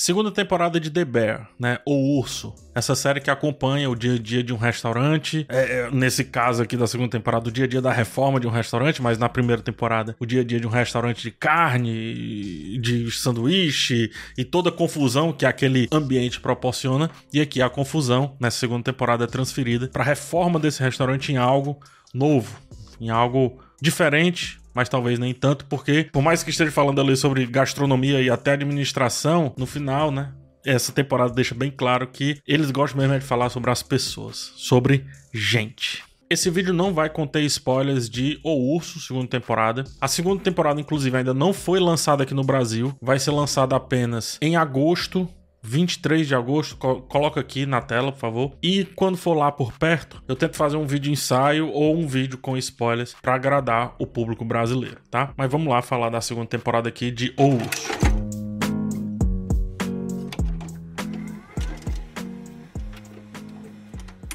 Segunda temporada de The Bear, né? O Urso. Essa série que acompanha o dia a dia de um restaurante. É, é, nesse caso aqui da segunda temporada, o dia a dia da reforma de um restaurante, mas na primeira temporada, o dia a dia de um restaurante de carne, de sanduíche e toda a confusão que aquele ambiente proporciona. E aqui a confusão, nessa segunda temporada, é transferida para a reforma desse restaurante em algo novo, em algo diferente, mas talvez nem tanto, porque por mais que esteja falando ali sobre gastronomia e até administração, no final, né? Essa temporada deixa bem claro que eles gostam mesmo de falar sobre as pessoas, sobre gente. Esse vídeo não vai conter spoilers de O Urso, segunda temporada. A segunda temporada, inclusive, ainda não foi lançada aqui no Brasil. Vai ser lançada apenas em agosto 23 de agosto, coloca aqui na tela, por favor. E quando for lá por perto, eu tento fazer um vídeo ensaio ou um vídeo com spoilers para agradar o público brasileiro, tá? Mas vamos lá falar da segunda temporada aqui de O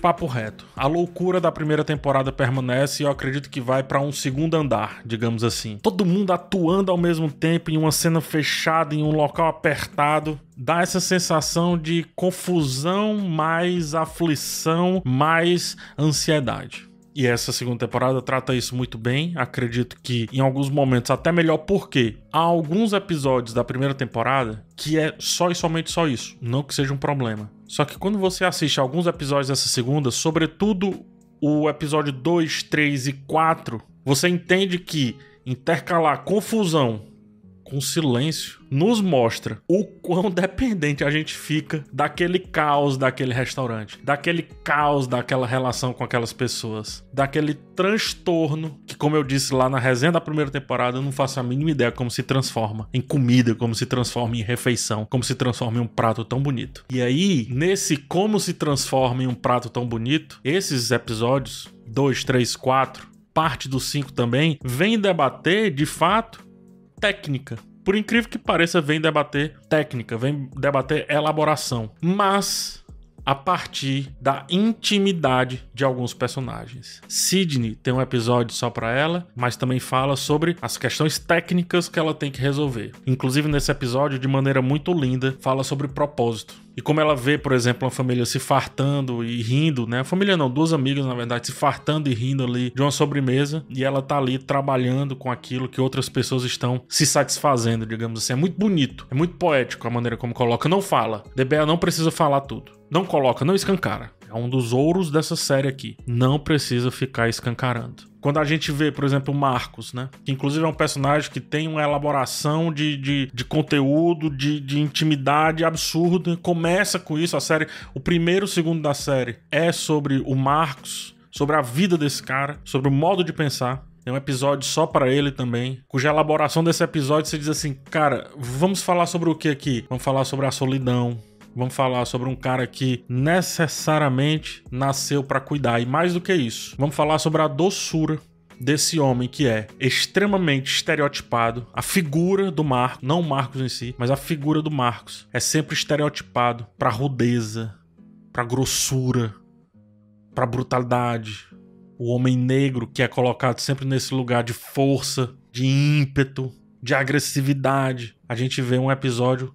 papo reto. A loucura da primeira temporada permanece e eu acredito que vai para um segundo andar, digamos assim. Todo mundo atuando ao mesmo tempo em uma cena fechada, em um local apertado, dá essa sensação de confusão, mais aflição, mais ansiedade. E essa segunda temporada trata isso muito bem. Acredito que em alguns momentos até melhor, porque há alguns episódios da primeira temporada que é só e somente só isso. Não que seja um problema. Só que quando você assiste alguns episódios dessa segunda, sobretudo o episódio 2, 3 e 4, você entende que intercalar confusão com silêncio, nos mostra o quão dependente a gente fica daquele caos daquele restaurante, daquele caos daquela relação com aquelas pessoas, daquele transtorno que, como eu disse lá na resenha da primeira temporada, eu não faço a mínima ideia como se transforma em comida, como se transforma em refeição, como se transforma em um prato tão bonito. E aí, nesse como se transforma em um prato tão bonito, esses episódios 2, 3, 4, parte do 5 também, vem debater de fato técnica. Por incrível que pareça, vem debater técnica, vem debater elaboração. Mas a partir da intimidade de alguns personagens. Sidney tem um episódio só para ela, mas também fala sobre as questões técnicas que ela tem que resolver. Inclusive nesse episódio, de maneira muito linda, fala sobre propósito. E como ela vê, por exemplo, uma família se fartando e rindo, né? Família não, duas amigas, na verdade, se fartando e rindo ali de uma sobremesa, e ela tá ali trabalhando com aquilo que outras pessoas estão se satisfazendo, digamos assim. É muito bonito, é muito poético a maneira como coloca. Não fala. DBA não precisa falar tudo. Não coloca, não escancara. É um dos ouros dessa série aqui. Não precisa ficar escancarando. Quando a gente vê, por exemplo, o Marcos, né? Que inclusive é um personagem que tem uma elaboração de, de, de conteúdo, de, de intimidade absurda. Começa com isso a série. O primeiro, segundo da série é sobre o Marcos, sobre a vida desse cara, sobre o modo de pensar. Tem um episódio só para ele também, cuja elaboração desse episódio você diz assim, cara, vamos falar sobre o que aqui? Vamos falar sobre a solidão, Vamos falar sobre um cara que necessariamente nasceu para cuidar e mais do que isso, vamos falar sobre a doçura desse homem que é extremamente estereotipado. A figura do Marcos, não o Marcos em si, mas a figura do Marcos é sempre estereotipado para rudeza, para grossura, para brutalidade. O homem negro que é colocado sempre nesse lugar de força, de ímpeto, de agressividade. A gente vê um episódio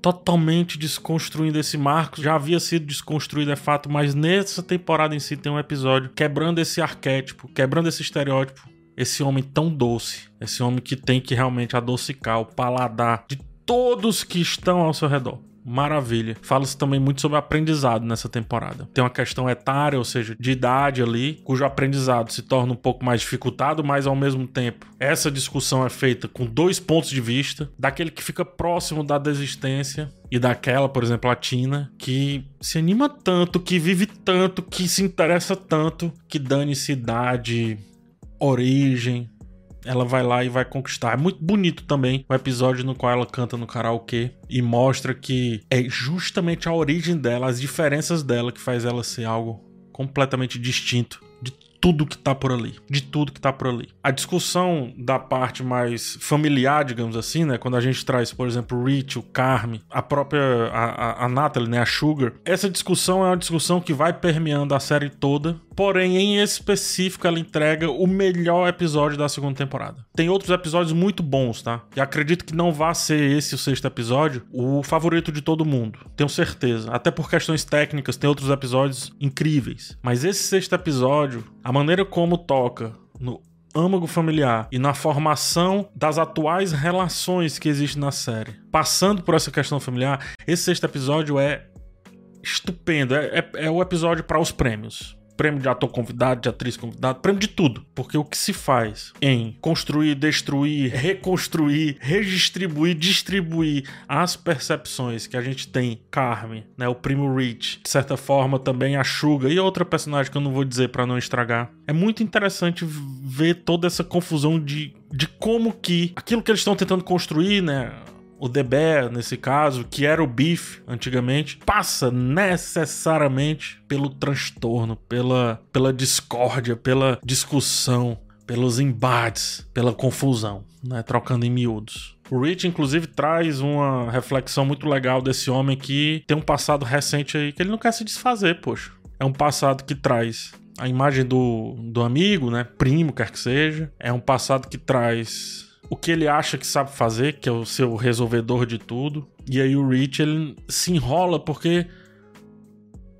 totalmente desconstruindo esse marco. Já havia sido desconstruído, é fato, mas nessa temporada em si tem um episódio quebrando esse arquétipo, quebrando esse estereótipo. Esse homem tão doce, esse homem que tem que realmente adocicar o paladar de todos que estão ao seu redor maravilha. Fala-se também muito sobre aprendizado nessa temporada. Tem uma questão etária, ou seja, de idade ali, cujo aprendizado se torna um pouco mais dificultado, mas ao mesmo tempo essa discussão é feita com dois pontos de vista, daquele que fica próximo da desistência e daquela, por exemplo, a Tina, que se anima tanto, que vive tanto, que se interessa tanto, que dane-se idade, origem, ela vai lá e vai conquistar. É muito bonito também o episódio no qual ela canta no karaokê e mostra que é justamente a origem dela, as diferenças dela que faz ela ser algo completamente distinto de tudo que tá por ali, de tudo que tá por ali. A discussão da parte mais familiar, digamos assim, né, quando a gente traz, por exemplo, o Rich, o Carme, a própria a, a, a Natalie, né, a Sugar, essa discussão é uma discussão que vai permeando a série toda Porém, em específico, ela entrega o melhor episódio da segunda temporada. Tem outros episódios muito bons, tá? E acredito que não vá ser esse o sexto episódio o favorito de todo mundo. Tenho certeza. Até por questões técnicas, tem outros episódios incríveis. Mas esse sexto episódio, a maneira como toca no âmago familiar e na formação das atuais relações que existem na série, passando por essa questão familiar, esse sexto episódio é estupendo. É, é, é o episódio para os prêmios prêmio de ator convidado, de atriz convidada, prêmio de tudo. Porque o que se faz em construir, destruir, reconstruir, redistribuir, distribuir as percepções que a gente tem, Carmen, né, o primo Rich, de certa forma também a Suga e outra personagem que eu não vou dizer para não estragar. É muito interessante ver toda essa confusão de, de como que aquilo que eles estão tentando construir, né, o Bear, nesse caso, que era o Beef antigamente, passa necessariamente pelo transtorno, pela, pela discórdia, pela discussão, pelos embates, pela confusão, né? Trocando em miúdos. O Rich, inclusive, traz uma reflexão muito legal desse homem que tem um passado recente aí que ele não quer se desfazer, poxa. É um passado que traz a imagem do, do amigo, né? Primo, quer que seja. É um passado que traz o que ele acha que sabe fazer, que é o seu resolvedor de tudo. E aí o Rich ele se enrola porque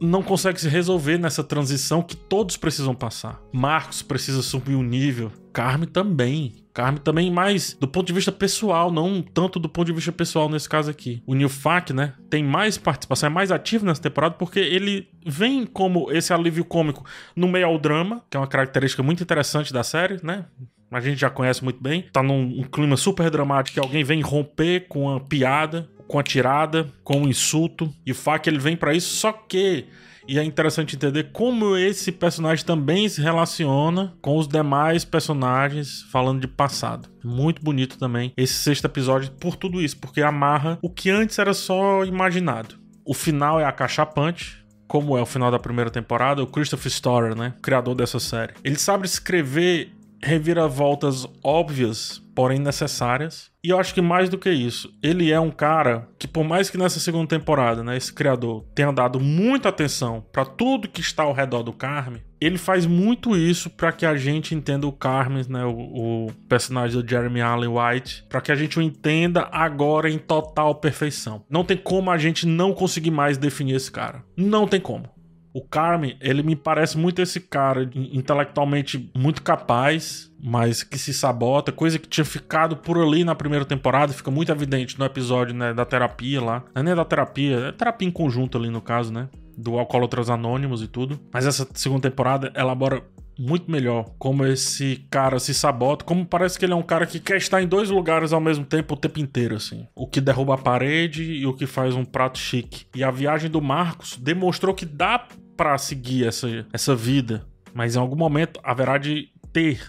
não consegue se resolver nessa transição que todos precisam passar. Marcos precisa subir o um nível, Carme também. Carme também, mais do ponto de vista pessoal, não tanto do ponto de vista pessoal nesse caso aqui. O Neil Fak, né, tem mais participação, é mais ativo nessa temporada porque ele vem como esse alívio cômico no meio ao drama, que é uma característica muito interessante da série, né? A gente já conhece muito bem. Tá num um clima super dramático que alguém vem romper com uma piada, com a tirada, com um insulto. E o Fak ele vem para isso, só que e é interessante entender como esse personagem também se relaciona com os demais personagens falando de passado. Muito bonito também esse sexto episódio por tudo isso, porque amarra o que antes era só imaginado. O final é acachapante, como é o final da primeira temporada, o Christopher Storer, né, criador dessa série. Ele sabe escrever reviravoltas óbvias, porém necessárias. E eu acho que mais do que isso, ele é um cara que, por mais que nessa segunda temporada, né, esse criador tenha dado muita atenção para tudo que está ao redor do Carmen, ele faz muito isso para que a gente entenda o Carmen, né, o, o personagem do Jeremy Allen White, para que a gente o entenda agora em total perfeição. Não tem como a gente não conseguir mais definir esse cara. Não tem como. O Carmen, ele me parece muito esse cara intelectualmente muito capaz, mas que se sabota, coisa que tinha ficado por ali na primeira temporada, fica muito evidente no episódio né, da terapia lá. Não é nem da terapia, é terapia em conjunto ali no caso, né? Do Alcoólatras Anônimos e tudo. Mas essa segunda temporada elabora muito melhor como esse cara se sabota, como parece que ele é um cara que quer estar em dois lugares ao mesmo tempo o tempo inteiro, assim. O que derruba a parede e o que faz um prato chique. E a viagem do Marcos demonstrou que dá para seguir essa, essa vida, mas em algum momento haverá de ter,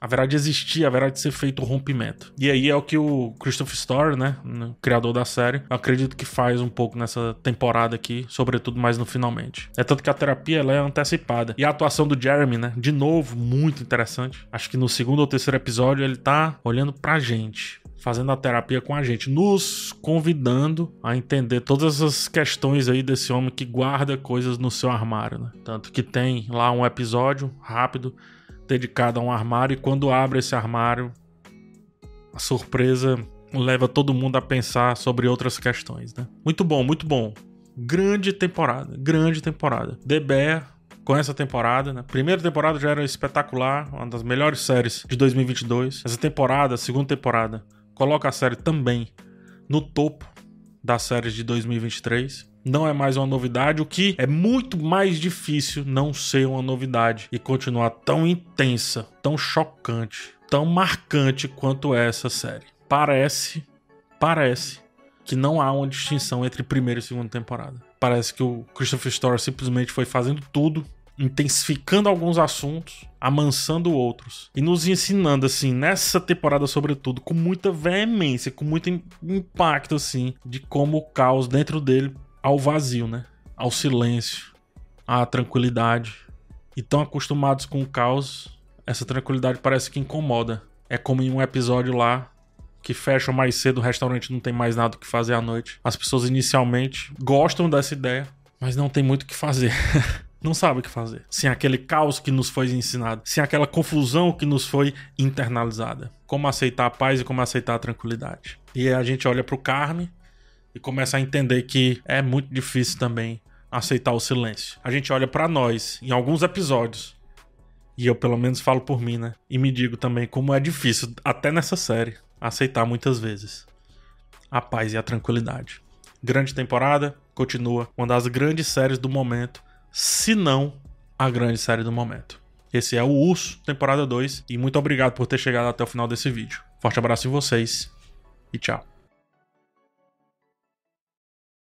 haverá de existir, haverá de ser feito o rompimento. E aí é o que o Christopher Story, né, criador da série, acredito que faz um pouco nessa temporada aqui, sobretudo mais no finalmente. É tanto que a terapia ela é antecipada. E a atuação do Jeremy, né, de novo, muito interessante. Acho que no segundo ou terceiro episódio ele tá olhando pra gente fazendo a terapia com a gente, nos convidando a entender todas as questões aí desse homem que guarda coisas no seu armário, né? Tanto que tem lá um episódio rápido dedicado a um armário e quando abre esse armário, a surpresa leva todo mundo a pensar sobre outras questões, né? Muito bom, muito bom. Grande temporada, grande temporada. The Bear com essa temporada, né? Primeira temporada já era espetacular, uma das melhores séries de 2022. Essa temporada, segunda temporada, coloca a série também no topo das séries de 2023. Não é mais uma novidade, o que é muito mais difícil não ser uma novidade e continuar tão intensa, tão chocante, tão marcante quanto essa série. Parece, parece que não há uma distinção entre primeira e segunda temporada. Parece que o Christopher Story simplesmente foi fazendo tudo intensificando alguns assuntos, amansando outros e nos ensinando assim nessa temporada sobretudo com muita veemência, com muito impacto assim de como o caos dentro dele ao vazio, né? Ao silêncio, à tranquilidade. E tão acostumados com o caos, essa tranquilidade parece que incomoda. É como em um episódio lá que fecha mais cedo, o restaurante não tem mais nada o que fazer à noite. As pessoas inicialmente gostam dessa ideia, mas não tem muito o que fazer. Não sabe o que fazer. Sem aquele caos que nos foi ensinado, sem aquela confusão que nos foi internalizada. Como aceitar a paz e como aceitar a tranquilidade. E a gente olha pro Carme e começa a entender que é muito difícil também aceitar o silêncio. A gente olha para nós em alguns episódios. E eu pelo menos falo por mim, né? E me digo também como é difícil até nessa série aceitar muitas vezes a paz e a tranquilidade. Grande temporada, continua uma das grandes séries do momento, se não a grande série do momento. Esse é o Urso, temporada 2, e muito obrigado por ter chegado até o final desse vídeo. Forte abraço em vocês e tchau.